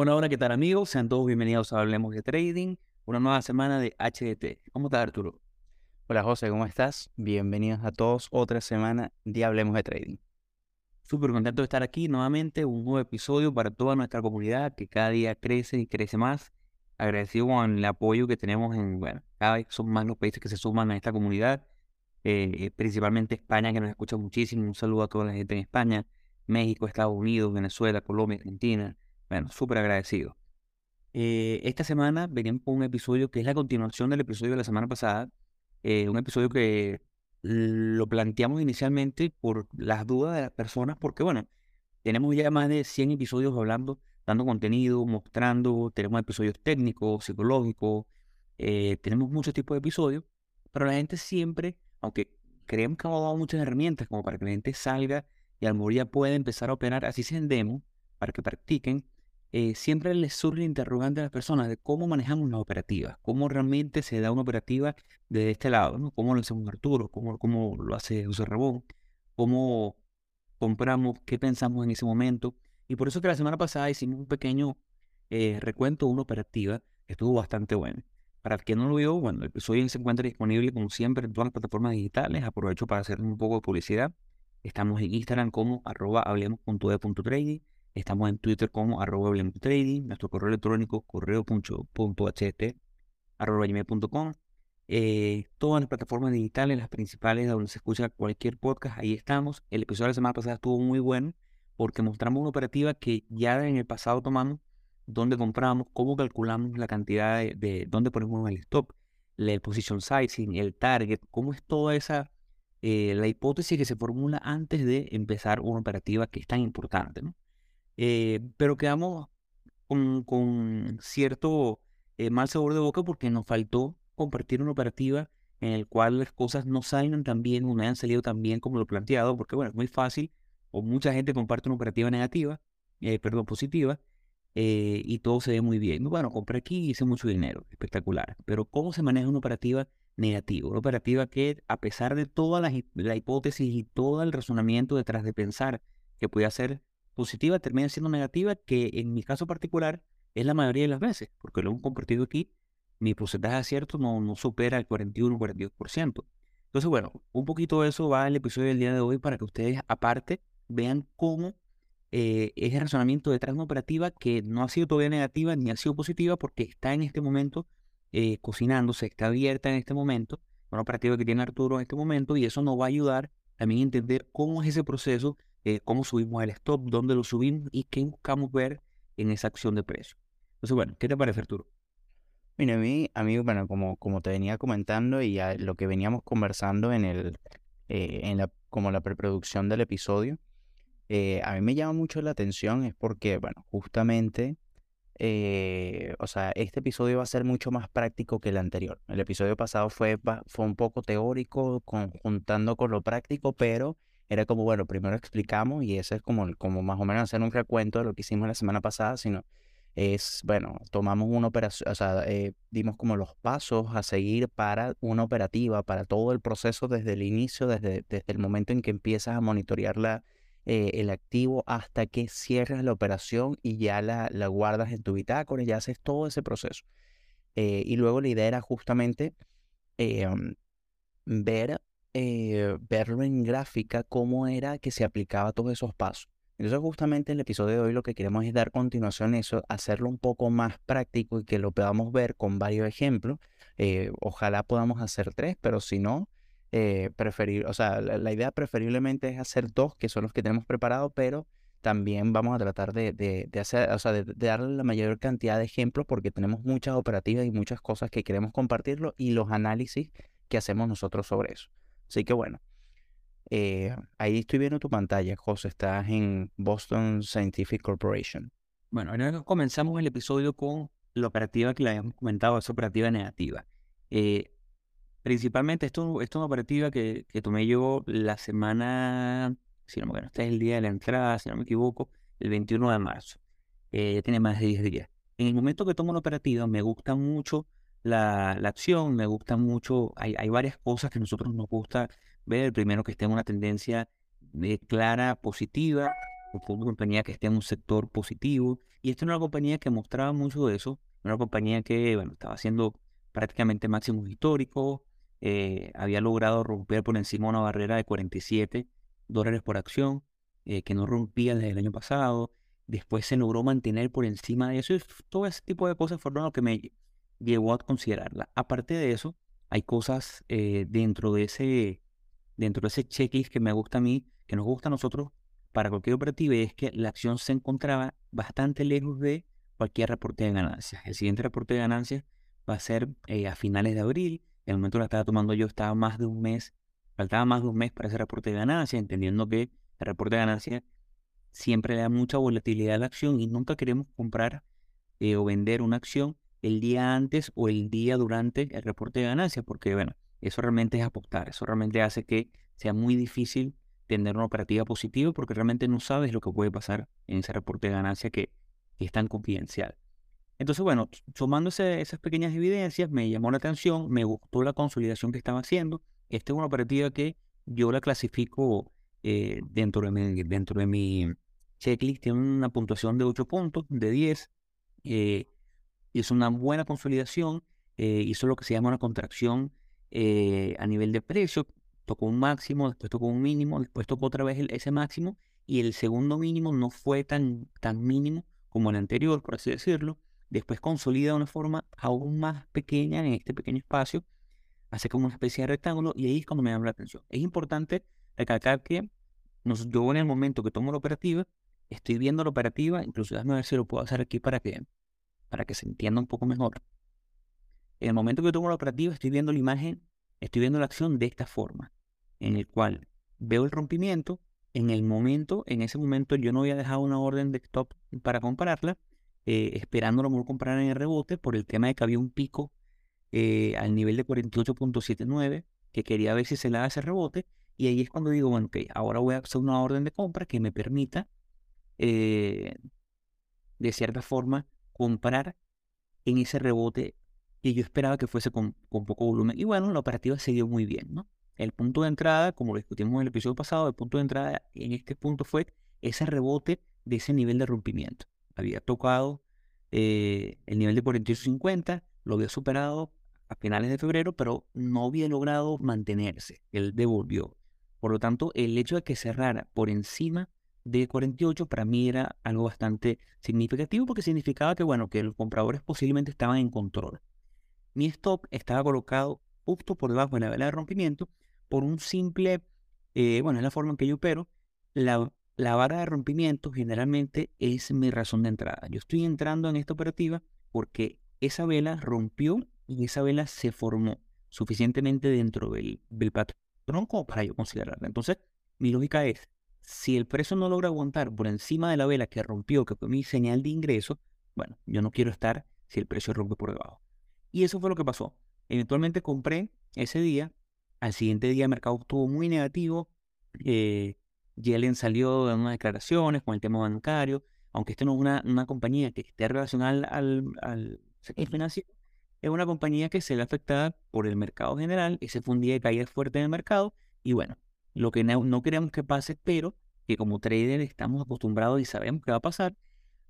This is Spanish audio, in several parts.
Hola, hola, ¿qué tal amigos? Sean todos bienvenidos a Hablemos de Trading, una nueva semana de HDT. ¿Cómo estás Arturo? Hola José, ¿cómo estás? Bienvenidos a todos otra semana de Hablemos de Trading. Súper contento de estar aquí nuevamente, un nuevo episodio para toda nuestra comunidad que cada día crece y crece más. Agradecido con el apoyo que tenemos en, bueno, cada vez son más los países que se suman a esta comunidad, eh, eh, principalmente España que nos escucha muchísimo. Un saludo a toda la gente en España, México, Estados Unidos, Venezuela, Colombia, Argentina, bueno, súper agradecido. Eh, esta semana venimos con un episodio que es la continuación del episodio de la semana pasada. Eh, un episodio que lo planteamos inicialmente por las dudas de las personas, porque bueno, tenemos ya más de 100 episodios hablando, dando contenido, mostrando, tenemos episodios técnicos, psicológicos, eh, tenemos muchos tipos de episodios, pero la gente siempre, aunque creemos que hemos dado muchas herramientas como para que la gente salga y al morir ya pueda empezar a operar, así se demo, para que practiquen, eh, siempre les surge interrogante a las personas de cómo manejamos las operativas, cómo realmente se da una operativa de este lado, ¿no? cómo lo hacemos Arturo, cómo, cómo lo hace José Rabón, cómo compramos, qué pensamos en ese momento. Y por eso que la semana pasada hicimos un pequeño eh, recuento de una operativa que estuvo bastante bueno. Para el que no lo vio, bueno, el episodio se encuentra disponible como siempre en todas las plataformas digitales. Aprovecho para hacer un poco de publicidad. Estamos en Instagram como arroba hablemos.de.trading Estamos en Twitter como arroba trading, nuestro correo electrónico correo.ht arroba eh, todas las plataformas digitales, las principales donde se escucha cualquier podcast, ahí estamos. El episodio de la semana pasada estuvo muy bueno porque mostramos una operativa que ya en el pasado tomamos, dónde compramos, cómo calculamos la cantidad de, de dónde ponemos el stop, el position sizing, el target, cómo es toda esa, eh, la hipótesis que se formula antes de empezar una operativa que es tan importante, ¿no? Eh, pero quedamos con, cierto eh, mal sabor de boca porque nos faltó compartir una operativa en el cual las cosas no salgan tan bien o no hayan salido tan bien como lo planteado, porque bueno, es muy fácil, o mucha gente comparte una operativa negativa, eh, perdón, positiva, y todo se ve muy bien. Bueno, compré aquí y hice mucho dinero, espectacular. Pero ¿cómo se maneja una operativa negativa? Una operativa que, a pesar de toda la, la hipótesis y todo el razonamiento detrás de pensar que puede ser positiva termina siendo negativa, que en mi caso particular es la mayoría de las veces, porque lo hemos compartido aquí, mi porcentaje de acierto no, no supera el 41-42%. Entonces, bueno, un poquito de eso va el episodio del día de hoy para que ustedes, aparte, vean cómo eh, es el razonamiento detrás de una operativa que no ha sido todavía negativa ni ha sido positiva porque está en este momento eh, cocinándose, está abierta en este momento, una operativa que tiene Arturo en este momento y eso nos va a ayudar también a entender cómo es ese proceso eh, cómo subimos el stop, dónde lo subimos y qué buscamos ver en esa acción de precio. Entonces, bueno, ¿qué te parece, Arturo? Mira, a mí, a bueno, como, como te venía comentando y lo que veníamos conversando en el, eh, en la, como la preproducción del episodio, eh, a mí me llama mucho la atención es porque, bueno, justamente, o sea, este episodio va a ser mucho más práctico que el anterior. El episodio pasado fue, fue un poco teórico, conjuntando con lo práctico, pero era como, bueno, primero explicamos y eso es como, como más o menos hacer un recuento de lo que hicimos la semana pasada, sino es, bueno, tomamos una operación, o sea, eh, dimos como los pasos a seguir para una operativa, para todo el proceso desde el inicio, desde, desde el momento en que empiezas a monitorear la, eh, el activo hasta que cierras la operación y ya la, la guardas en tu bitácora, ya haces todo ese proceso. Eh, y luego la idea era justamente ver eh, verlo en gráfica cómo era que se aplicaba todos esos pasos. Entonces justamente en el episodio de hoy lo que queremos es dar continuación a eso, hacerlo un poco más práctico y que lo podamos ver con varios ejemplos. Eh, ojalá podamos hacer tres, pero si no, eh, preferir, o sea, la, idea preferiblemente es hacer dos, que son los que tenemos preparados, pero también vamos a tratar de, de, hacer, o sea, de, darle la mayor cantidad de ejemplos porque tenemos muchas operativas y muchas cosas que queremos compartirlo y los análisis que hacemos nosotros sobre eso. Así que bueno, eh, ahí estoy viendo tu pantalla, José. Estás en Boston Scientific Corporation. Bueno, ahora comenzamos el episodio con la operativa que le habíamos comentado, esa operativa negativa. Eh, principalmente, esto, es una operativa que, tomé yo la semana, si no me equivoco, este es el día de la entrada, si no me equivoco, el 21 de marzo. Eh, ya tiene más de 10 días. En el momento que tomo la operativa, me gusta mucho la, acción, me gusta mucho, hay, hay, varias cosas que a nosotros nos gusta ver. Primero que esté en una tendencia de clara positiva, una compañía que esté en un sector positivo. Y esta era una compañía que mostraba mucho de eso, una compañía que, bueno, estaba haciendo prácticamente máximos históricos, eh, había logrado romper por encima una barrera de 47 dólares por acción, eh, que no rompía desde el año pasado. Después se logró mantener por encima de eso. Todo ese tipo de cosas fueron lo que me llevó a considerarla. Aparte de eso, hay cosas eh, dentro de ese dentro de ese checklist que me gusta a mí, que nos gusta a nosotros para cualquier operativa, es que la acción se encontraba bastante lejos de cualquier reporte de ganancias. El siguiente reporte de ganancias va a ser eh, a finales de abril. En el momento que la estaba tomando yo estaba más de un mes, faltaba más de un mes para ese reporte de ganancias, entendiendo que el reporte de ganancias siempre le da mucha volatilidad a la acción y nunca queremos comprar eh, o vender una acción el día antes o el día durante el reporte de ganancias, porque bueno, eso realmente es apostar, eso realmente hace que sea muy difícil tener una operativa positiva porque realmente no sabes lo que puede pasar en ese reporte de ganancia que, es tan confidencial. Entonces, bueno, tomándose esas pequeñas evidencias, me llamó la atención, me gustó la consolidación que estaba haciendo. Esta es una operativa que yo la clasifico eh, dentro, de mi, dentro de checklist, tiene una puntuación de 8 puntos, de 10. Eh, y es una buena consolidación, eh, hizo lo que se llama una contracción eh, a nivel de precio, tocó un máximo, después tocó un mínimo, después tocó otra vez ese máximo y el segundo mínimo no fue tan, tan mínimo como el anterior, por así decirlo. Después consolida de una forma aún más pequeña en este pequeño espacio, hace como una especie de rectángulo y ahí es cuando me llama la atención. Es importante recalcar que yo en el momento que tomo la operativa, estoy viendo la operativa, incluso déjame ver si lo puedo hacer aquí para que, para que se entienda un poco mejor. En el momento que tomo la operativa, estoy viendo la imagen, estoy viendo la acción de esta forma, en el cual veo el rompimiento. En el momento, en ese momento, yo no había dejado una orden de stop para comprarla, eh, esperando a comprar en el rebote por el tema de que había un pico eh, al nivel de 48.79, que quería ver si se le da ese rebote. Y ahí es cuando digo, bueno, ok, ahora voy a hacer una orden de compra que me permita, eh, de cierta forma, comprar en ese rebote y yo esperaba que fuese con, poco volumen. Y bueno, la operativa se dio muy bien, ¿no? El punto de entrada, como lo discutimos en el episodio pasado, el punto de entrada en este punto fue ese rebote de ese nivel de rompimiento. Había tocado eh, el nivel de 48.50, lo había superado a finales de febrero, pero no había logrado mantenerse. Él devolvió. Por lo tanto, el hecho de que cerrara por encima de 48 para mí era algo bastante significativo porque significaba que, bueno, que los compradores posiblemente estaban en control. Mi stop estaba colocado justo por debajo de la vela de rompimiento por un simple, eh, bueno, es la forma en que yo opero. La, la vara de rompimiento generalmente es mi razón de entrada. Yo estoy entrando en esta operativa porque esa vela rompió y esa vela se formó suficientemente dentro del, del patrón como para yo considerarla. Entonces, mi lógica es, si el precio no logra aguantar por encima de la vela que rompió, que fue mi señal de ingreso, bueno, yo no quiero estar si el precio rompe por debajo. Y eso fue lo que pasó. Eventualmente compré ese día. Al siguiente día el mercado estuvo muy negativo. Eh, Yellen salió en unas declaraciones con el tema bancario. Aunque esto no es una, una compañía que esté relacionada al, al sector financiero, es una compañía que se ve afectada por el mercado general. Ese fue un día de caída fuerte en el mercado. Y bueno, lo que no, no queremos que pase, pero que como trader estamos acostumbrados y sabemos que va a pasar.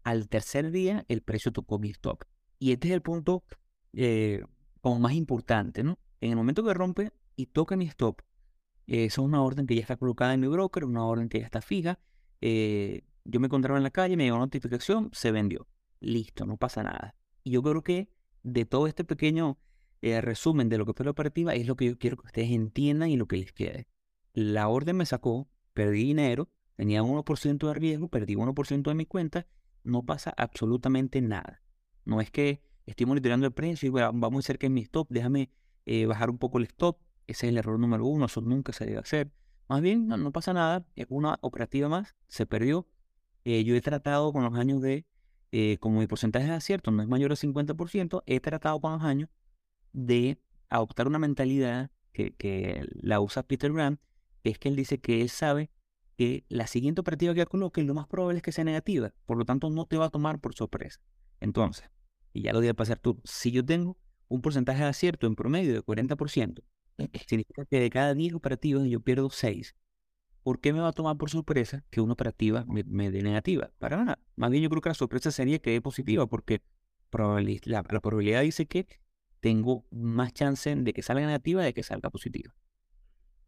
Al tercer día el precio tocó mi stop. Y este es el punto eh, como más importante, ¿no? En el momento que rompe y toca mi stop, eh, esa es una orden que ya está colocada en mi broker, una orden que ya está fija. Eh, yo me encontraba en la calle, me llegó una notificación, se vendió. Listo, no pasa nada. Y yo creo que de todo este pequeño resumen de lo que fue la operativa es lo que yo quiero que ustedes entiendan y lo que les quede. La orden me sacó, perdí dinero, tenía 1% de riesgo, perdí 1% de mi cuenta, no pasa absolutamente nada. No es que estoy monitoreando el precio y va muy cerca de mi stop, déjame eh, bajar un poco el stop. Ese es el error número uno, eso nunca se debe hacer. Más bien, no, pasa nada, es una operativa más, se perdió. Eh, yo he tratado con los años de, eh, como mi porcentaje de acierto no es mayor al 50%, he tratado con los años de adoptar una mentalidad que, que la usa Peter Grant, que es que él dice que él sabe que la siguiente operativa que coloque lo más probable es que sea negativa, por lo tanto no te va a tomar por sorpresa. Entonces, y ya lo di a pasar tú, si yo tengo un porcentaje de acierto en promedio de 40%, significa que de cada 10 operativos yo pierdo 6. ¿por qué me va a tomar por sorpresa que una operativa me, dé negativa? Para nada. Más bien yo creo que la sorpresa sería que dé positiva, porque la, la probabilidad dice que tengo más chance de que salga negativa de que salga positiva.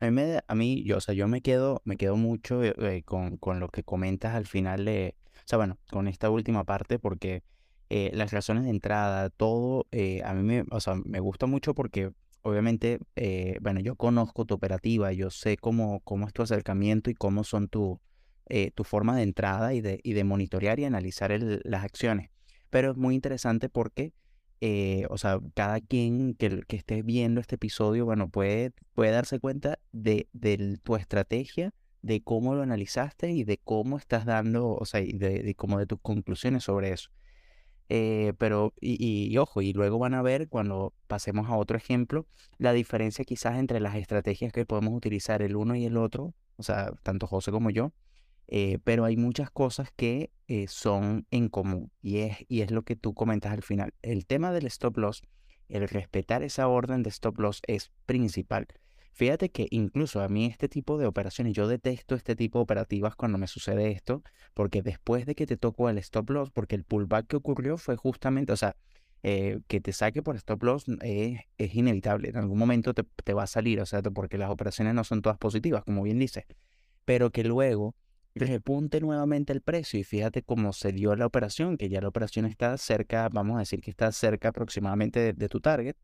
A mí, a mí yo, o sea, yo me quedo, me quedo mucho eh, eh, con, con, lo que comentas al final de, o sea, bueno, con esta última parte, porque eh, las razones de entrada, todo, a mí me, o sea, me gusta mucho porque obviamente, bueno, yo conozco tu operativa, yo sé cómo, cómo es tu acercamiento y cómo son tu, tu forma de entrada y de, y de monitorear y analizar las acciones. Pero es muy interesante porque eh, o sea, cada quien que, que, esté viendo este episodio, bueno, puede, puede darse cuenta de, tu estrategia, de cómo lo analizaste y de cómo estás dando, o sea, y de, de como de tus conclusiones sobre eso. Eh, pero, y, ojo, y luego van a ver cuando pasemos a otro ejemplo, la diferencia quizás entre las estrategias que podemos utilizar el uno y el otro, o sea, tanto José como yo, eh, pero hay muchas cosas que eh, son en común y es, y es lo que tú comentas al final. El tema del stop loss, el respetar esa orden de stop loss es principal. Fíjate que incluso a mí este tipo de operaciones, yo detesto este tipo de operativas cuando me sucede esto, porque después de que te tocó el stop loss, porque el pullback que ocurrió fue justamente, o sea, eh, que te saque por stop loss es, es inevitable, en algún momento te, te, va a salir, o sea, porque las operaciones no son todas positivas, como bien dices, pero que luego repunte nuevamente el precio y fíjate cómo se dio la operación, que ya la operación está cerca, vamos a decir que está cerca aproximadamente de, tu target.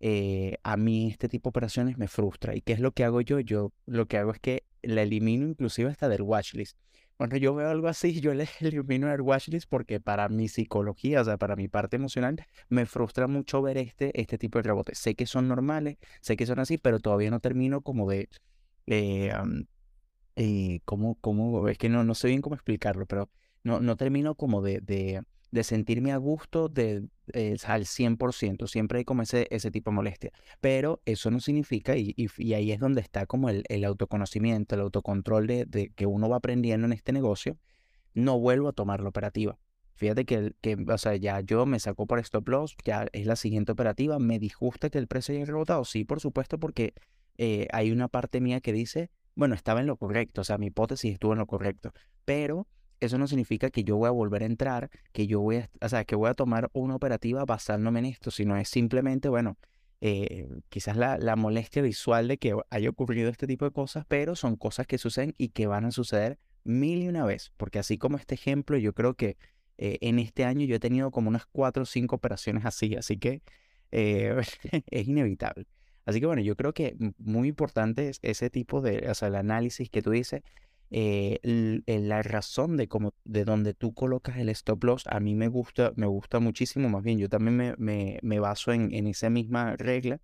Eh, a mí este tipo de operaciones me frustra. ¿Y qué es lo que hago yo? Yo lo que hago es que la elimino inclusive hasta del watchlist. Cuando yo veo algo así, yo le elimino el watchlist porque para mi psicología, o sea, para mi parte emocional, me frustra mucho ver este, este tipo de rebotes. Sé que son normales, sé que son así, pero todavía no termino como de... Eh, eh, ¿cómo, cómo, es que no, no sé bien cómo explicarlo, pero no, no termino como de, de, de sentirme a gusto de, eh, al 100%, siempre hay como ese, ese tipo de molestia, pero eso no significa, y, y, ahí es donde está como el, el autoconocimiento, el autocontrol de, de, que uno va aprendiendo en este negocio, no vuelvo a tomar la operativa. Fíjate que, que, o sea, ya yo me sacó por stop loss, ya es la siguiente operativa, me disgusta que el precio haya rebotado, sí, por supuesto, porque eh, hay una parte mía que dice, bueno, estaba en lo correcto, o sea, mi hipótesis estuvo en lo correcto, pero eso no significa que yo voy a volver a entrar, que yo voy a, o sea, que voy a tomar una operativa basándome en esto, sino es simplemente, bueno, eh, quizás la, la, molestia visual de que haya ocurrido este tipo de cosas, pero son cosas que suceden y que van a suceder mil y una vez, porque así como este ejemplo, yo creo que eh, en este año yo he tenido como unas cuatro o cinco operaciones así, así que eh, es inevitable. Así que bueno, yo creo que muy importante es ese tipo de, o sea, el análisis que tú dices, eh, la razón de cómo, de donde tú colocas el stop loss, a mí me gusta, me gusta muchísimo, más bien yo también me, me, me baso en, en, esa misma regla.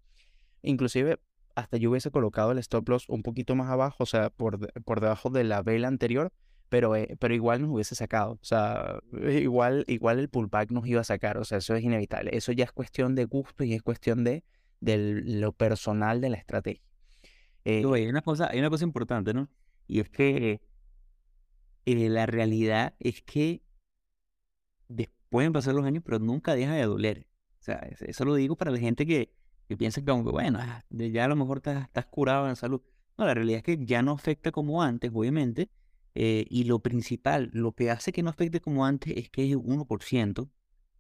Inclusive hasta yo hubiese colocado el stop loss un poquito más abajo, o sea, por, por debajo de la vela anterior, pero, eh, pero igual nos hubiese sacado, o sea, igual, igual el pullback nos iba a sacar, o sea, eso es inevitable. Eso ya es cuestión de gusto y es cuestión de de lo personal de la estrategia. Eh, hay, una cosa, hay una cosa importante, ¿no? Y es que eh, la realidad es que pueden pasar los años, pero nunca deja de doler. O sea, eso lo digo para la gente que, que piensa que, bueno, ah, ya a lo mejor estás, estás curado en salud. No, la realidad es que ya no afecta como antes, obviamente. Eh, y lo principal, lo que hace que no afecte como antes es que es 1%.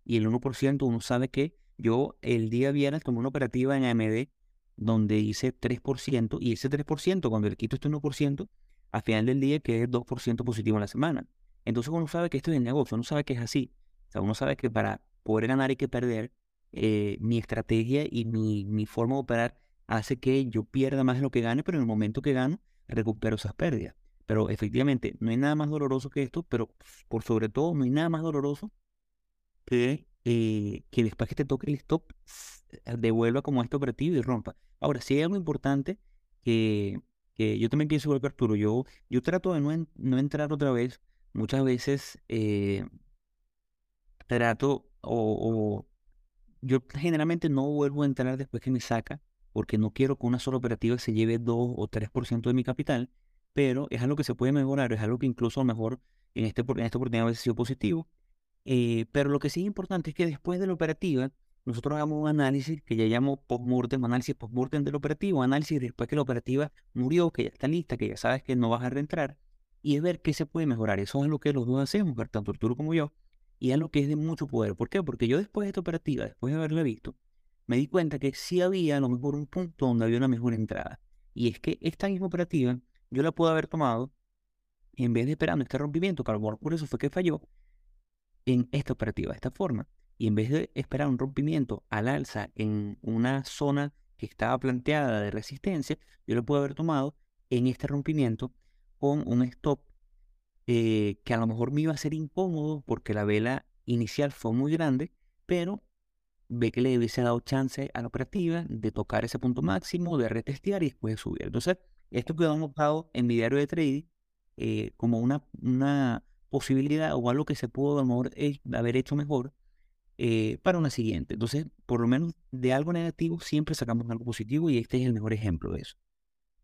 Y el 1% uno sabe que yo el día viernes tomé una operativa en AMD donde hice 3% y ese 3%, cuando le quito este 1%, al final del día que es 2% positivo en la semana. Entonces uno sabe que esto es el negocio, uno sabe que es así. O sea, uno sabe que para poder ganar hay que perder. Eh, mi estrategia y mi, mi forma de operar hace que yo pierda más de lo que gane, pero en el momento que gano, recupero esas pérdidas. Pero efectivamente, no hay nada más doloroso que esto, pero por sobre todo, no hay nada más doloroso que eh, que después que te toque el stop, eh, devuelva como este operativo y rompa. Ahora, si hay algo importante que, que yo también pienso igual que Arturo, yo, yo trato de no, no entrar otra vez. Muchas veces eh, trato o, o, yo generalmente no vuelvo a entrar después que me saca porque no quiero que una sola operativa se lleve 2 o 3% de mi capital, pero es algo que se puede mejorar, es algo que incluso a lo mejor en, este, en esta oportunidad ha sido positivo. Eh, pero lo que sí es importante es que después de la operativa, nosotros hagamos un análisis que ya llamo post-mortem, análisis post-mortem del operativo, análisis después que la operativa murió, que ya está lista, que ya sabes que no vas a reentrar, y es ver qué se puede mejorar. Eso es lo que los dos hacemos, tanto Arturo como yo, y es lo que es de mucho poder. ¿Por qué? Porque yo después de esta operativa, después de haberla visto, me di cuenta que sí había a lo mejor un punto donde había una mejor entrada. Y es que esta misma operativa yo la puedo haber tomado en vez de esperando este rompimiento, que a lo por eso fue que falló, en esta operativa, de esta forma. Y en vez de esperar un rompimiento al alza en una zona que estaba planteada de resistencia, yo lo puedo haber tomado en este rompimiento con un stop eh, que a lo mejor me iba a ser incómodo porque la vela inicial fue muy grande, pero ve que le hubiese dado chance a la operativa de tocar ese punto máximo, de retestear y después de subir. Entonces, esto quedó anotado en mi diario de trading eh, como una, una posibilidad o algo que se pudo a lo mejor haber hecho mejor eh, para una siguiente. Entonces, por lo menos de algo negativo siempre sacamos algo positivo y este es el mejor ejemplo de eso.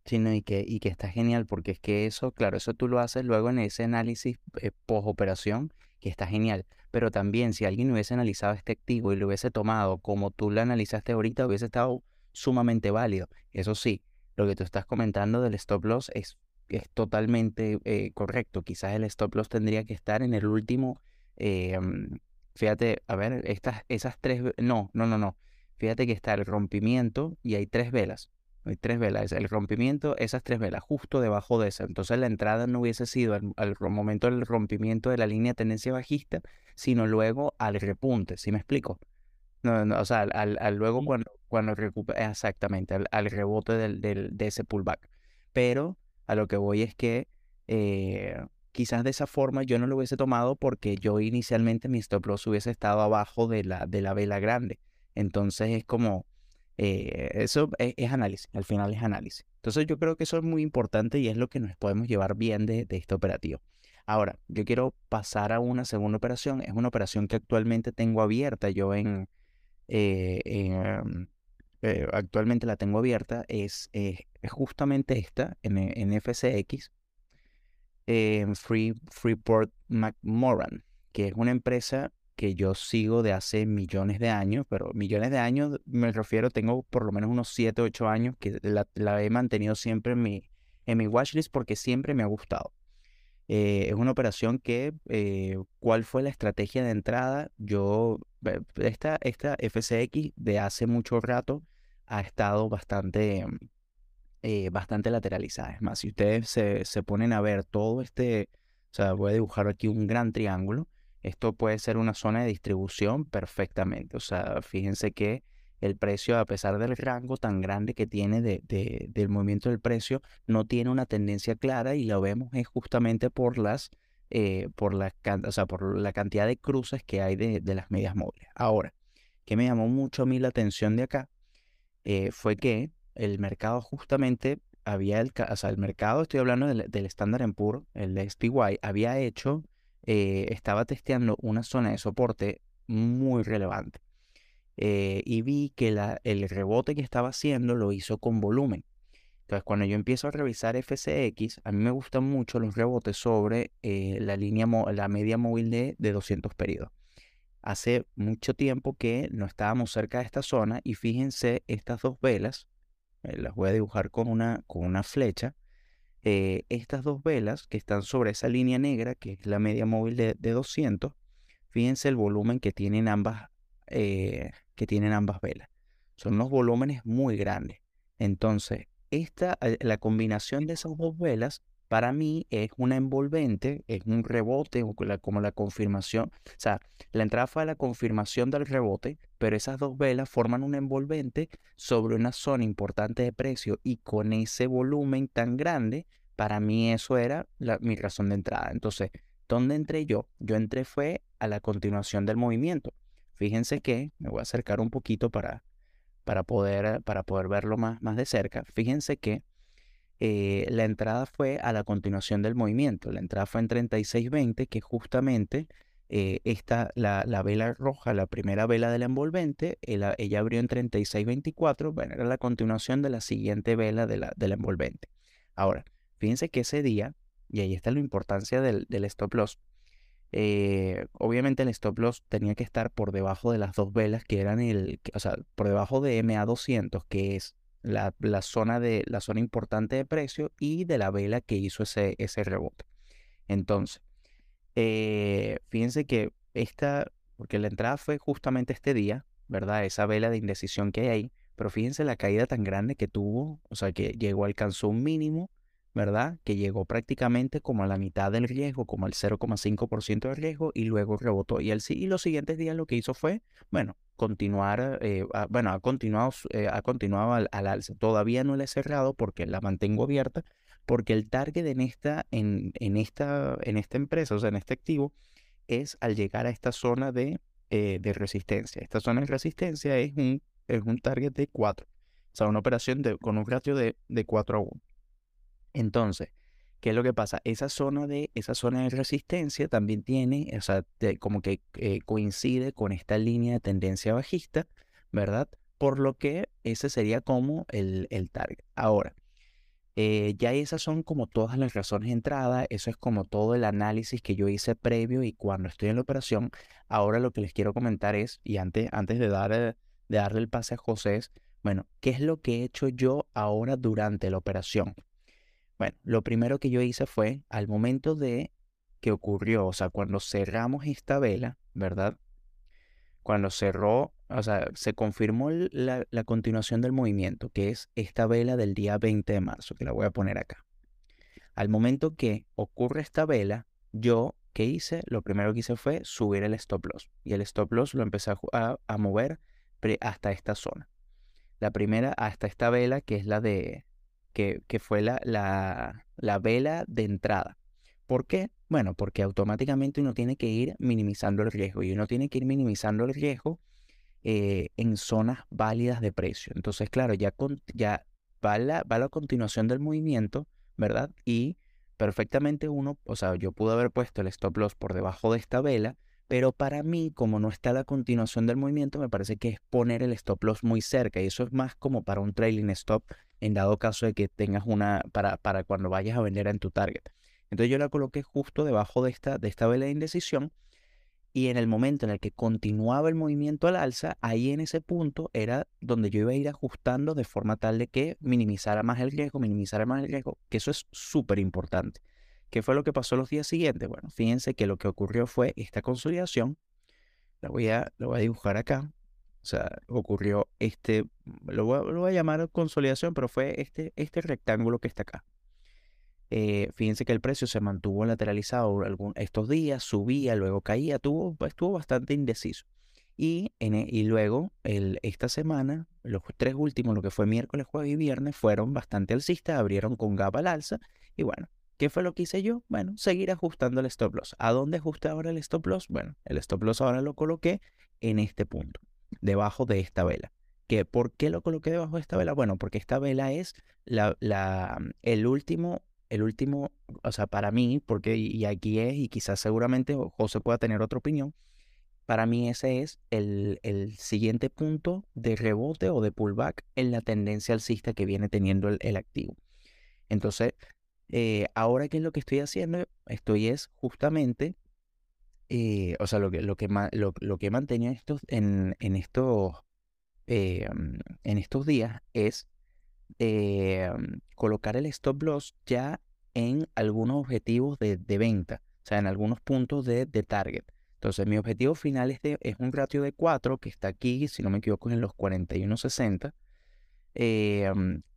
Sí, no, y que, y que está genial, porque es que eso, claro, eso tú lo haces luego en ese análisis eh, post-operación, que está genial. Pero también, si alguien hubiese analizado este activo y lo hubiese tomado como tú lo analizaste ahorita, hubiese estado sumamente válido. Eso sí, lo que tú estás comentando del stop loss es, es totalmente eh, correcto. Quizás el stop loss tendría que estar en el último. Eh, mm, fíjate, a ver, estas, esas tres. No, no, no, no. Fíjate que está el rompimiento y hay tres velas. Hay tres velas. El rompimiento, esas tres velas, justo debajo de esa. Entonces la entrada no hubiese sido al, momento del rompimiento de la línea de tendencia bajista, sino luego al repunte. ¿Sí me explico? No, no o sea, al, luego cuando, cuando recupera, exactamente, al, rebote del, del, de ese pullback. Pero a lo que voy es que eh, quizás de esa forma yo no lo hubiese tomado porque yo inicialmente mi stop loss hubiese estado abajo de la, de la vela grande. Entonces es como eh, eso e, es, análisis, al final es análisis. Entonces yo creo que eso es muy importante y es lo que nos podemos llevar bien de, este operativo. Ahora, yo quiero pasar a una segunda operación. Es una operación que actualmente tengo abierta. Yo en, eh, eh, actualmente la tengo abierta. Es, justamente esta en, FCX. En Free, Freeport McMoran, que es una empresa que yo sigo de hace millones de años, pero millones de años me refiero, tengo por lo menos unos 7, 8 años que la, he mantenido siempre en mi, en mi watchlist porque siempre me ha gustado. Eh, es una operación que, eh, ¿cuál fue la estrategia de entrada? Yo, esta, esta FCX de hace mucho rato ha estado bastante, eh, bastante lateralizada. Es más, si ustedes se, se ponen a ver todo este, o sea, voy a dibujar aquí un gran triángulo esto puede ser una zona de distribución perfectamente. O sea, fíjense que el precio, a pesar del rango tan grande que tiene de, del movimiento del precio, no tiene una tendencia clara y lo vemos es justamente por las eh, por, la, o sea, por la cantidad de cruces que hay de, las medias móviles. Ahora, que me llamó mucho a mí la atención de acá eh, fue que el mercado justamente había, el, el mercado, estoy hablando del, del en puro, el de SPY, había hecho eh, estaba testeando una zona de soporte muy relevante. Eh, y vi que la, el rebote que estaba haciendo lo hizo con volumen. Entonces, cuando yo empiezo a revisar FCX, a mí me gustan mucho los rebotes sobre la línea, la media móvil de, de 200 periodos. Hace mucho tiempo que no estábamos cerca de esta zona y fíjense estas dos velas, las voy a dibujar con una, con una flecha, eh, estas dos velas que están sobre esa línea negra, que es la media móvil de, 200, fíjense el volumen que tienen ambas, eh, que tienen ambas velas. Son unos volúmenes muy grandes. Entonces, esta, eh, la combinación de esas dos velas para mí es una envolvente, es un rebote, como la confirmación. O sea, la entrada fue la confirmación del rebote, pero esas dos velas forman un envolvente sobre una zona importante de precio y con ese volumen tan grande, para mí eso era mi razón de entrada. Entonces, ¿dónde entré yo? Yo entré fue a la continuación del movimiento. Fíjense que, me voy a acercar un poquito para, para, poder, para poder verlo más, más de cerca. Fíjense que eh, la entrada fue a la continuación del movimiento. La entrada fue en 36.20, que justamente eh, esta, la, vela roja, la primera vela del envolvente, ella, abrió en 36.24, bueno, era la continuación de la siguiente vela de la, del envolvente. Ahora, fíjense que ese día, y ahí está la importancia del, stop loss, eh, obviamente el stop loss tenía que estar por debajo de las dos velas que eran el, o sea, por debajo de MA200, que es la, zona de, la zona importante de precio y de la vela que hizo ese, ese rebote. Entonces, eh, fíjense que esta, porque la entrada fue justamente este día, ¿verdad? Esa vela de indecisión que hay ahí, pero fíjense la caída tan grande que tuvo, o sea, que llegó, alcanzó un mínimo ¿verdad? Que llegó prácticamente como a la mitad del riesgo, como al 0,5% de riesgo y luego rebotó. Y, el, y los siguientes días lo que hizo fue, bueno, continuar, eh, bueno, ha continuado, eh, ha continuado al, alza. Todavía no la he cerrado porque la mantengo abierta, porque el target en esta, en, en, esta, en esta empresa, o sea, en este activo, es al llegar a esta zona de, eh, de resistencia. Esta zona de resistencia es un, es un target de 4. O sea, una operación de, con un ratio de, de 4 a 1. Entonces, ¿qué es lo que pasa? Esa zona de, esa zona de resistencia también tiene, o sea, como que eh, coincide con esta línea de tendencia bajista, ¿verdad? Por lo que ese sería como el, el target. Ahora, eh, ya esas son como todas las razones de entrada, eso es como todo el análisis que yo hice previo y cuando estoy en la operación. Ahora lo que les quiero comentar es, y antes, antes de, dar, de darle el pase a José, bueno, ¿qué es lo que he hecho yo ahora durante la operación? Bueno, lo primero que yo hice fue, al momento de que ocurrió, o sea, cuando cerramos esta vela, ¿verdad? Cuando cerró, o sea, se confirmó la, continuación del movimiento, que es esta vela del día 20 de marzo, que la voy a poner acá. Al momento que ocurre esta vela, yo, ¿qué hice? Lo primero que hice fue subir el stop loss. Y el stop loss lo empecé a, a mover hasta esta zona. La primera, hasta esta vela, que es la de, que, fue la, la, vela de entrada. ¿Por qué? Bueno, porque automáticamente uno tiene que ir minimizando el riesgo y uno tiene que ir minimizando el riesgo eh, en zonas válidas de precio. Entonces, claro, ya, ya va, la, va la continuación del movimiento, ¿verdad? Y perfectamente uno, o sea, yo pude haber puesto el stop loss por debajo de esta vela, pero para mí, como no está la continuación del movimiento, me parece que es poner el stop loss muy cerca y eso es más como para un trailing stop en dado caso de que tengas una para, para cuando vayas a vender en tu target. Entonces yo la coloqué justo debajo de esta, de esta vela de indecisión y en el momento en el que continuaba el movimiento al alza, ahí en ese punto era donde yo iba a ir ajustando de forma tal de que minimizara más el riesgo, minimizara más el riesgo, que eso es súper importante. ¿Qué fue lo que pasó los días siguientes? Bueno, fíjense que lo que ocurrió fue esta consolidación. La voy a, la voy a dibujar acá. O sea, ocurrió este, lo voy, a, llamar consolidación, pero fue este, este rectángulo que está acá. Eh, fíjense que el precio se mantuvo lateralizado algún, estos días, subía, luego caía, tuvo, estuvo bastante indeciso. Y, en, e, y luego, el, esta semana, los tres últimos, lo que fue miércoles, jueves y viernes, fueron bastante alcistas, abrieron con gap al alza. Y bueno, ¿qué fue lo que hice yo? Bueno, seguir ajustando el stop loss. ¿A dónde ajusté ahora el stop loss? Bueno, el stop loss ahora lo coloqué en este punto debajo de esta vela. ¿Que, ¿Por qué lo coloqué debajo de esta vela? Bueno, porque esta vela es la, la, el último, el último, o sea, para mí, porque y aquí es, y quizás seguramente José pueda tener otra opinión, para mí ese es el, el, siguiente punto de rebote o de pullback en la tendencia alcista que viene teniendo el, activo. Entonces, eh, ahora qué es lo que estoy haciendo, estoy es justamente eh, o sea, lo que, lo que, lo, que he mantenido estos, en, en, estos, eh, en estos días es eh, colocar el stop loss ya en algunos objetivos de, de, venta, o sea, en algunos puntos de, de target. Entonces, mi objetivo final es, de, es un ratio de 4 que está aquí, si no me equivoco, en los 41.60.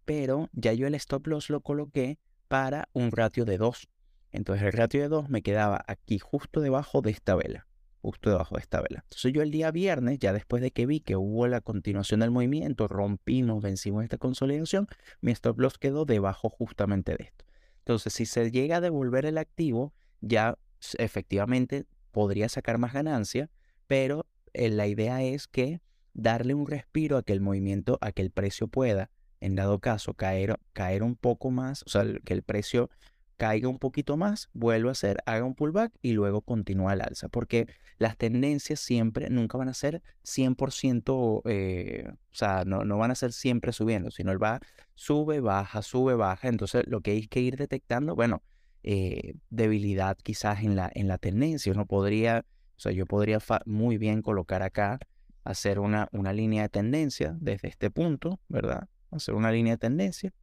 pero ya yo el stop loss lo coloqué para un ratio de 2. Entonces el ratio de 2 me quedaba aquí justo debajo de esta vela. Justo debajo de esta vela. Entonces yo el día viernes, ya después de que vi que hubo la continuación del movimiento, rompimos, vencimos esta consolidación, mi stop loss quedó debajo justamente de esto. Entonces si se llega a devolver el activo, ya efectivamente podría sacar más ganancia, pero eh, la idea es que darle un respiro a que el movimiento, a que el precio pueda, en dado caso, caer, caer un poco más, o sea, que el precio caiga un poquito más, vuelva a hacer, haga un pullback y luego continúa al alza, porque las tendencias siempre nunca van a ser 100%, eh, o sea, no, no van a ser siempre subiendo, sino el va, sube, baja, sube, baja, entonces lo que hay que ir detectando, bueno, eh, debilidad quizás en la, en la tendencia. Uno podría, o sea, yo podría muy bien colocar acá, hacer una, una línea de tendencia desde este punto, ¿verdad? Hacer una línea de tendencia.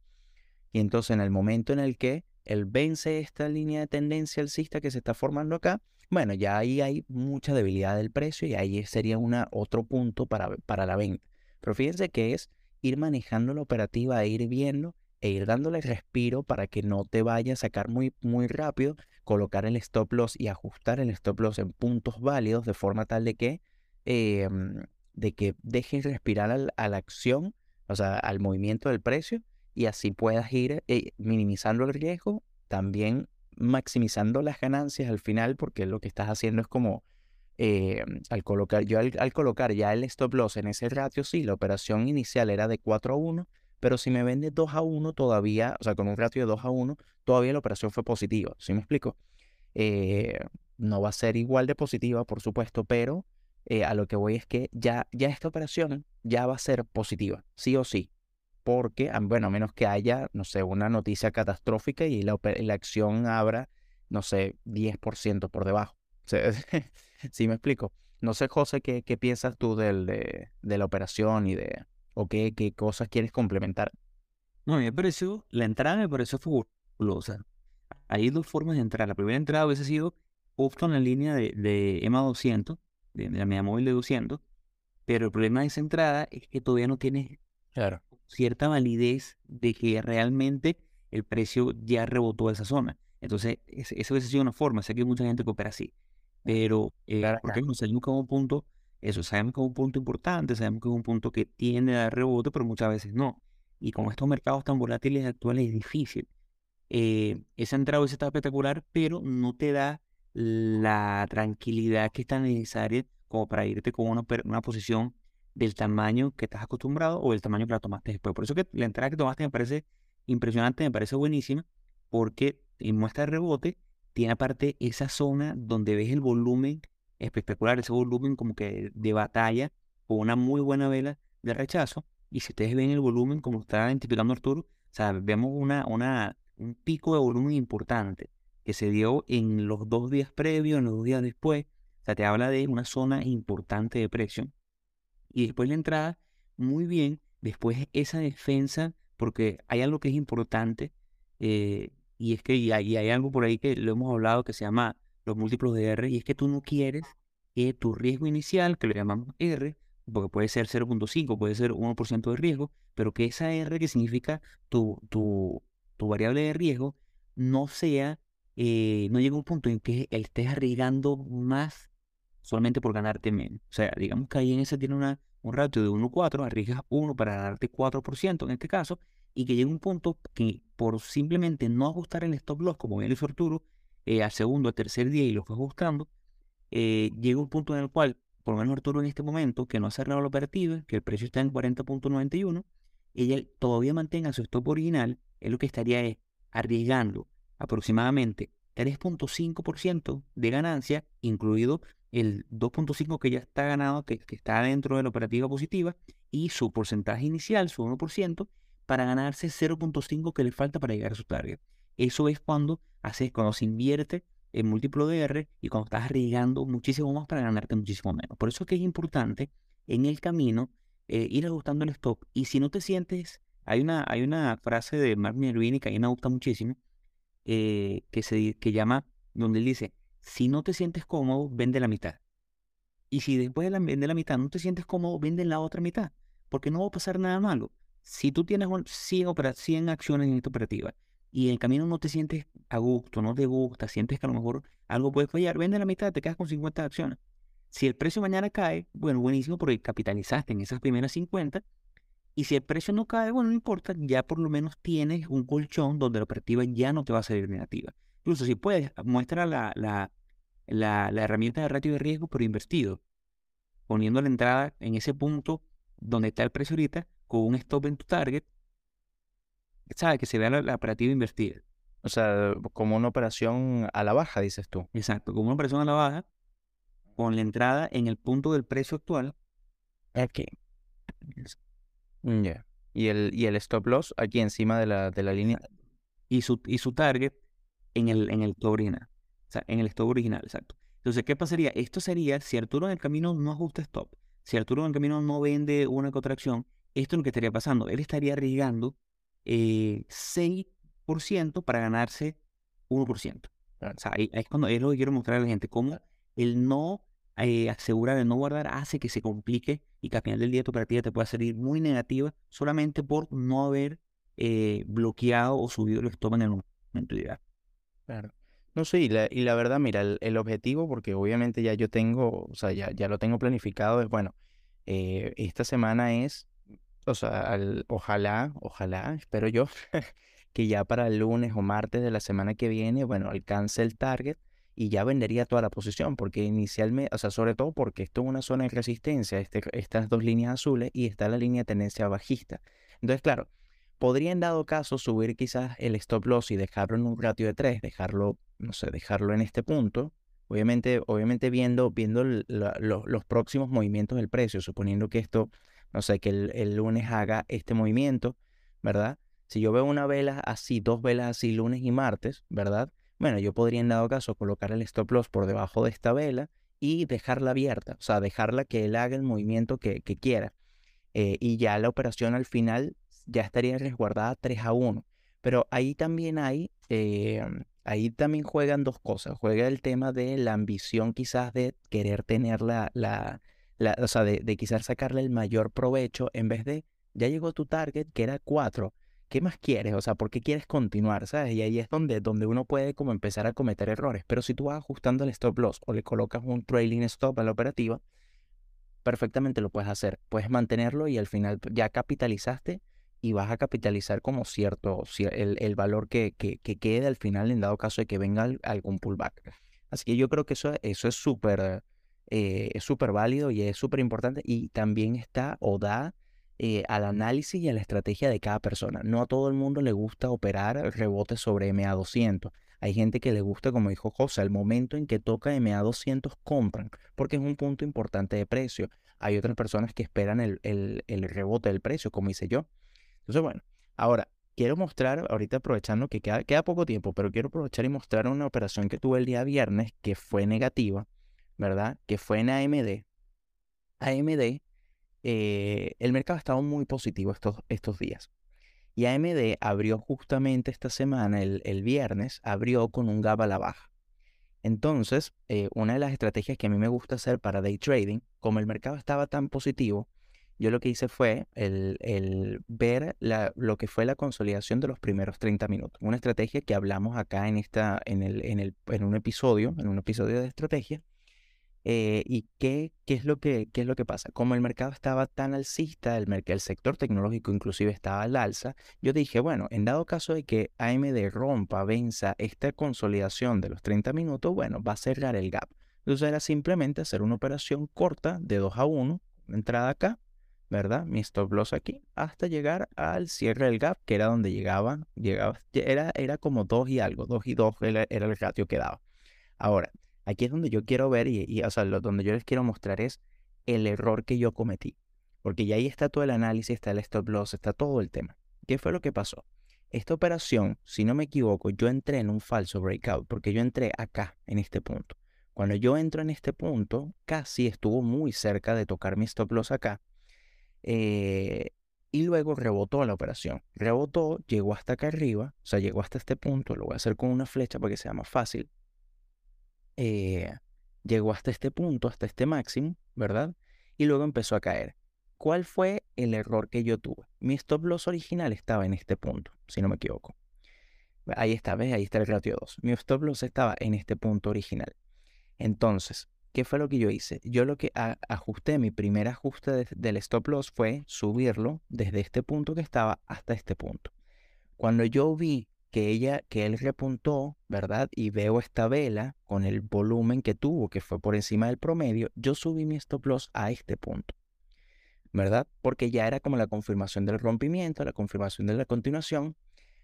Y entonces en el momento en el que él vence esta línea de tendencia alcista que se está formando acá, bueno, ya ahí hay mucha debilidad del precio y ahí sería una, otro punto para, para la venta. Pero fíjense que es ir manejando la operativa, e ir viendo e ir dándole respiro para que no te vaya a sacar muy, muy rápido, colocar el stop loss y ajustar el stop loss en puntos válidos de forma tal de que, em, de que dejes respirar a la acción, o sea, al movimiento del precio y así puedas ir eh, minimizando el riesgo, también maximizando las ganancias al final, porque lo que estás haciendo es como em, al colocar, yo al, al, colocar ya el stop loss en ese ratio, sí, la operación inicial era de 4 a 1, pero si me vende 2 a 1 todavía, o sea, con un ratio de 2 a 1, todavía la operación fue positiva. ¿Sí me explico? Eh, no va a ser igual de positiva, por supuesto, pero eh, a lo que voy es que ya, ya esta operación ya va a ser positiva, sí o sí. Porque, bueno, a menos que haya, no sé, una noticia catastrófica y la, la acción abra, no sé, 10% por debajo. ¿Sí me explico? No sé, José, ¿qué, qué piensas tú del, de, de la operación y de, ¿O qué, qué cosas quieres complementar? No, me pareció, la entrada me pareció fabulosa. Hay dos formas de entrar. La primera entrada hubiese sido justo en la línea de, de EMA 200, de, la media móvil de 200, pero el problema de esa entrada es que todavía no tiene claro. cierta validez de que realmente el precio ya rebotó esa zona. Entonces, esa hubiese sido una forma. Sé que hay mucha gente que opera así. Pero, eh, claro, porque no salimos como un punto eso sabemos que es un punto importante, sabemos que es un punto que tiende a dar rebote, pero muchas veces no. Y con estos mercados tan volátiles actuales es difícil. Eh, esa entrada está espectacular, pero no te da la tranquilidad que está necesaria como para irte con una, una posición del tamaño que estás acostumbrado o del tamaño que la tomaste después. Por eso que la entrada que tomaste me parece impresionante, me parece buenísima, porque en muestra de rebote tiene aparte esa zona donde ves el volumen espectacular, ese volumen como que de batalla con una muy buena vela de rechazo. Y si ustedes ven el volumen, como está identificando Arturo, o sea, vemos una, una, un pico de volumen importante que se dio en los dos días previos, en los dos días después. O sea, te habla de una zona importante de precio. Y después la entrada, muy bien. Después esa defensa, porque hay algo que es importante, eh, y es que y hay, hay, algo por ahí que lo hemos hablado que se llama los múltiplos de R, y es que tú no quieres que tu riesgo inicial, que lo llamamos R, porque puede ser 0.5, puede ser 1% de riesgo, pero que esa R, que significa tu, tu, tu variable de riesgo, no sea, eh, no llegue a un punto en que estés arriesgando más solamente por ganarte menos. O sea, digamos que ahí en ese tiene una, un ratio de 1.4, arriesgas 1 para ganarte 4% en este caso, y que llegue un punto que por simplemente no ajustar el stop loss, como bien hizo Arturo, eh, al segundo, al tercer día y lo fue ajustando, eh, llega un punto en el cual, por lo menos Arturo en este momento, que no ha cerrado la operativa, que el precio está en 40.91, ella todavía mantenga su stop original, es lo que estaría es arriesgando aproximadamente 3.5% de ganancia, incluido el 2.5% que ya está ganado, que, está dentro de la operativa positiva, y su porcentaje inicial, su 1%, para ganarse 0.5% que le falta para llegar a su target. Eso es cuando haces, cuando se invierte en múltiplo de R y cuando estás arriesgando muchísimo más para ganarte muchísimo menos. Por eso es que es importante en el camino eh, ir ajustando el stop. Y si no te sientes, hay una, hay una frase de Mark Minervini que a mí me gusta muchísimo, eh, que, se, que llama, donde él dice, si no te sientes cómodo, vende la mitad. Y si después de la, vende la mitad no te sientes cómodo, vende la otra mitad. Porque no va a pasar nada malo. Si tú tienes 100, 100 acciones en esta operativa y en el camino no te sientes a gusto, no te gusta, sientes que a lo mejor algo puede fallar, vende la mitad, te quedas con 50 acciones. Si el precio mañana cae, bueno, buenísimo porque capitalizaste en esas primeras 50. Y si el precio no cae, bueno, no importa, ya por lo menos tienes un colchón donde la operativa ya no te va a salir negativa. Incluso si puedes, muestra la, la, la, la herramienta de ratio de riesgo, pero invertido, poniendo la entrada en ese punto donde está el precio ahorita, con un stop en tu target, ¿sabes? Que se vea la, operativa invertida. O sea, como una operación a la baja, dices tú. Exacto, como una operación a la baja, con la entrada en el punto del precio actual. Aquí. Ya. Y, el, y el stop loss aquí encima de la, de la línea. Y su, y su target en el, en el stop original. O sea, en el stop original, exacto. Entonces, ¿qué pasaría? Esto sería si Arturo en el camino no ajusta stop, si Arturo en el camino no vende una contracción, esto es lo que estaría pasando. Él estaría arriesgando eh, 6% para ganarse 1%. O sea, ahí, es cuando es lo que quiero mostrar a la gente, cómo el no eh, asegurar, el no guardar hace que se complique y que al final del día tu partida te pueda salir muy negativa solamente por no haber eh, bloqueado o subido el stop en el momento ideal. Claro. No sé, y la, y la verdad, mira, el, objetivo, porque obviamente ya yo tengo, o sea, ya, ya lo tengo planificado, es bueno, eh, esta semana es, o sea, ojalá, ojalá, espero yo, que ya para el lunes o martes de la semana que viene, bueno, alcance el target y ya vendería toda la posición, porque inicialmente, o sea, sobre todo porque esto es una zona de resistencia, este, estas dos líneas azules y está la línea de tendencia bajista. Entonces, claro, podría en dado caso subir quizás el stop loss y dejarlo en un ratio de 3, dejarlo, no sé, dejarlo en este punto. Obviamente, obviamente viendo, viendo los próximos movimientos del precio, suponiendo que esto, no sé, que el, lunes haga este movimiento, ¿verdad? Si yo veo una vela así, dos velas así lunes y martes, ¿verdad? Bueno, yo podría en dado caso colocar el stop loss por debajo de esta vela y dejarla abierta, o sea, dejarla que él haga el movimiento que, quiera. Eh, y ya la operación al final ya estaría resguardada 3 a 1. Pero ahí también hay, eh, ahí también juegan dos cosas. Juega el tema de la ambición quizás de querer tener la, la, o sea, de, de, quizás sacarle el mayor provecho en vez de, ya llegó tu target que era 4. ¿Qué más quieres? O sea, ¿por qué quieres continuar? ¿Sabes? Y ahí es donde, donde uno puede como empezar a cometer errores. Pero si tú vas ajustando el stop loss o le colocas un trailing stop a la operativa, perfectamente lo puedes hacer. Puedes mantenerlo y al final ya capitalizaste y vas a capitalizar como cierto el, el valor que, que, que, quede al final en dado caso de que venga algún pullback. Así que yo creo que eso, eso es súper eh, es súper válido y es súper importante y también está o da eh, al análisis y a la estrategia de cada persona. No a todo el mundo le gusta operar rebotes sobre MA200. Hay gente que le gusta, como dijo José, el momento en que toca MA200 compran, porque es un punto importante de precio. Hay otras personas que esperan el, el, el rebote del precio, como hice yo. Entonces, bueno, ahora quiero mostrar, ahorita aprovechando que queda, queda poco tiempo, pero quiero aprovechar y mostrar una operación que tuve el día viernes que fue negativa, ¿verdad? Que fue en AMD. AMD, eh, el mercado estaba muy positivo estos, estos días. Y AMD abrió justamente esta semana, el, el viernes, abrió con un gap a la baja. Entonces, eh, una de las estrategias que a mí me gusta hacer para day trading, como el mercado estaba tan positivo, yo lo que hice fue el, ver lo que fue la consolidación de los primeros 30 minutos. Una estrategia que hablamos acá en, esta, en, el, en, el, en un episodio, en un episodio de estrategia. Eh, ¿Y qué, qué, es lo que, qué es lo que pasa? Como el mercado estaba tan alcista, el, el sector tecnológico inclusive estaba al alza, yo dije, bueno, en dado caso de que AMD rompa, venza esta consolidación de los 30 minutos, bueno, va a cerrar el gap. Entonces era simplemente hacer una operación corta de 2 a 1, entrada acá, ¿verdad? Mi stop loss aquí hasta llegar al cierre del gap, que era donde llegaba, llegaba era, era como 2 y algo, 2 y 2 era, el ratio que daba. Ahora, aquí es donde yo quiero ver y, o sea, donde yo les quiero mostrar es el error que yo cometí. Porque ya ahí está todo el análisis, está el stop loss, está todo el tema. ¿Qué fue lo que pasó? Esta operación, si no me equivoco, yo entré en un falso breakout, porque yo entré acá, en este punto. Cuando yo entro en este punto, casi estuvo muy cerca de tocar mi stop loss acá, eh, y luego rebotó la operación. Rebotó, llegó hasta acá arriba, o sea, llegó hasta este punto, lo voy a hacer con una flecha para que sea más fácil. Eh, llegó hasta este punto, hasta este máximo, ¿verdad? Y luego empezó a caer. ¿Cuál fue el error que yo tuve? Mi stop loss original estaba en este punto, si no me equivoco. Ahí está, ¿ves? Ahí está el ratio 2. Mi stop loss estaba en este punto original. Entonces, ¿Qué fue lo que yo hice? Yo lo que ajusté, mi primer ajuste del stop loss fue subirlo desde este punto que estaba hasta este punto. Cuando yo vi que ella, que él repuntó, ¿verdad? Y veo esta vela con el volumen que tuvo, que fue por encima del promedio, yo subí mi stop loss a este punto, ¿verdad? Porque ya era como la confirmación del rompimiento, la confirmación de la continuación.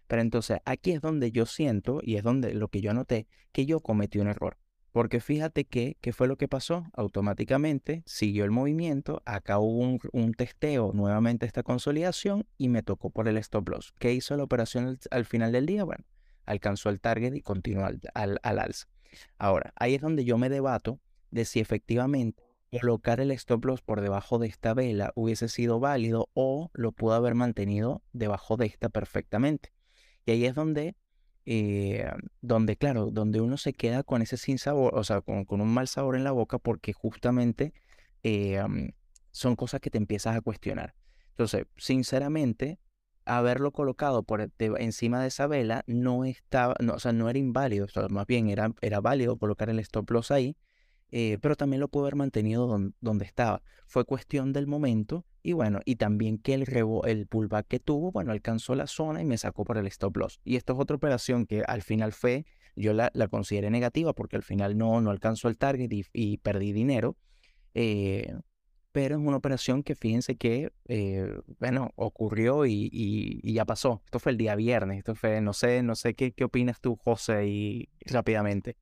Pero entonces aquí es donde yo siento, y es donde lo que yo anoté, que yo cometí un error. Porque fíjate que, ¿qué fue lo que pasó? Automáticamente siguió el movimiento, acá hubo un, testeo, nuevamente esta consolidación y me tocó por el stop loss. ¿Qué hizo la operación al, final del día? Bueno, alcanzó el target y continuó al, al, al alza. Ahora, ahí es donde yo me debato de si efectivamente colocar el stop loss por debajo de esta vela hubiese sido válido o lo pudo haber mantenido debajo de esta perfectamente. Y ahí es donde, eh, donde claro, donde uno se queda con ese sin sabor, o sea, con, un mal sabor en la boca porque justamente eh, son cosas que te empiezas a cuestionar. Entonces, sinceramente, haberlo colocado por encima de esa vela no estaba, no, o sea, no era inválido, más bien era, era válido colocar el stop loss ahí, eh, pero también lo pudo haber mantenido donde estaba. Fue cuestión del momento y bueno, y también que el, rebo, el pullback que tuvo, bueno, alcanzó la zona y me sacó por el stop loss. Y esto es otra operación que al final fue, yo la, la consideré negativa porque al final no, no alcanzó el target y, perdí dinero. Eh, pero es una operación que fíjense que, eh, bueno, ocurrió y, y, ya pasó. Esto fue el día viernes, esto fue, no sé, no sé qué, qué opinas tú, José, y rápidamente.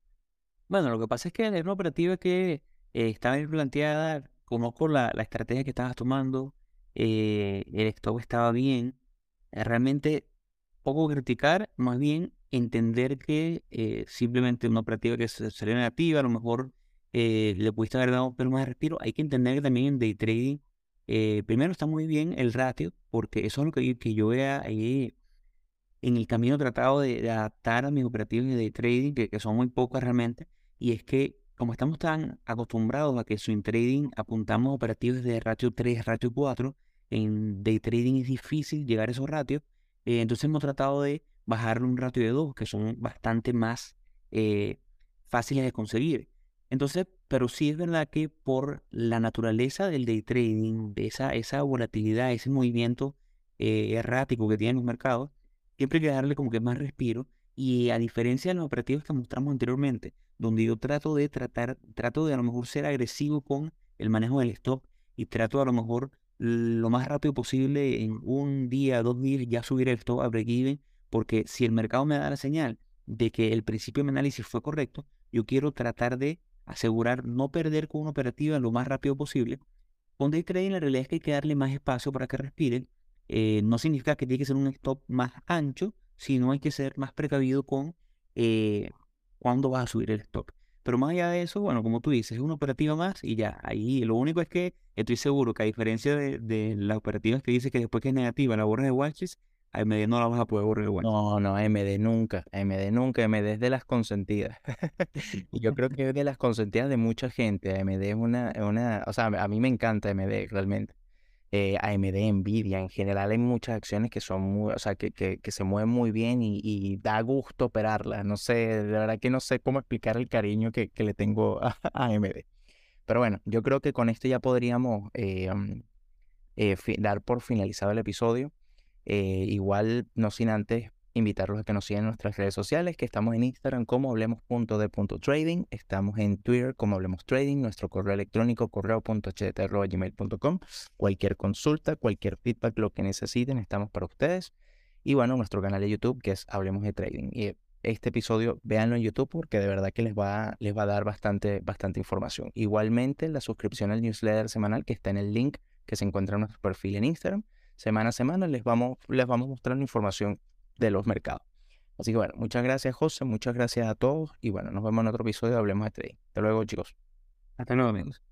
Bueno, lo que pasa es que la una operativa que eh, estaba bien planteada, conozco la, la estrategia que estabas tomando, eh, el stop estaba bien. Eh, realmente poco criticar, más bien entender que simplemente una operativa que salió negativa, a lo mejor le pudiste haber dado un pelo más de respiro. Hay que entender que también en day trading, primero está muy bien el ratio, porque eso es lo que, yo vea ahí en el camino tratado de, adaptar a mis operativas de day trading, que, que son muy pocas realmente y es que como estamos tan acostumbrados a que swing trading apuntamos operativos de ratio 3, ratio 4, en day trading es difícil llegar a esos ratios, eh, entonces hemos tratado de bajarle un ratio de 2, que son bastante más eh, fáciles de conseguir. Entonces, pero sí es verdad que por la naturaleza del day trading, de esa, esa volatilidad, ese movimiento eh, errático que tienen los mercados, siempre hay que darle como que más respiro. Y a diferencia de los operativos que mostramos anteriormente, donde yo trato de tratar, trato de a lo mejor ser agresivo con el manejo del stop y trato a lo mejor lo más rápido posible en un día, dos días ya subir el stop a break-even, porque si el mercado me da la señal de que el principio de mi análisis fue correcto, yo quiero tratar de asegurar no perder con una operativa lo más rápido posible. Con day trading la realidad es que hay que darle más espacio para que respiren. Eh, no significa que tiene que ser un stop más ancho, sino hay que ser más precavido con eh, cuándo vas a subir el stop. Pero más allá de eso, bueno, como tú dices, es una operativa más y ya, ahí lo único es que estoy seguro que a diferencia de, de las operativas que dice que después que es negativa la borras de watches, AMD no la vas a poder borrar de watches. No, no, AMD nunca, AMD nunca, AMD es de las consentidas. y yo creo que es de las consentidas de mucha gente, AMD es una, una, o sea, a mí me encanta AMD realmente eh, AMD, Nvidia, en general hay muchas acciones que son muy, o sea, que, que, se mueven muy bien y, da gusto operarlas. No sé, de verdad que no sé cómo explicar el cariño que, que le tengo a, AMD. Pero bueno, yo creo que con esto ya podríamos eh, mm, eh, dar por finalizado el episodio. Eh, igual, no sin antes invitarlos a que nos sigan en nuestras redes sociales, que estamos en Instagram como hablemos.de.trading, estamos en Twitter como hablemos trading, nuestro correo electrónico correo.ht.gmail.com, cualquier consulta, cualquier feedback, lo que necesiten, estamos para ustedes. Y bueno, nuestro canal de YouTube que es Hablemos de Trading. Y este episodio véanlo en YouTube porque de verdad que les va, les va a dar bastante, bastante información. Igualmente la suscripción al newsletter semanal que está en el link que se encuentra en nuestro perfil en Instagram. Semana a semana les vamos, les vamos mostrando información de los mercados. Así que bueno, muchas gracias José, muchas gracias a todos y bueno, nos vemos en otro episodio de Hablemos de Trading. Hasta luego chicos. Hasta luego amigos.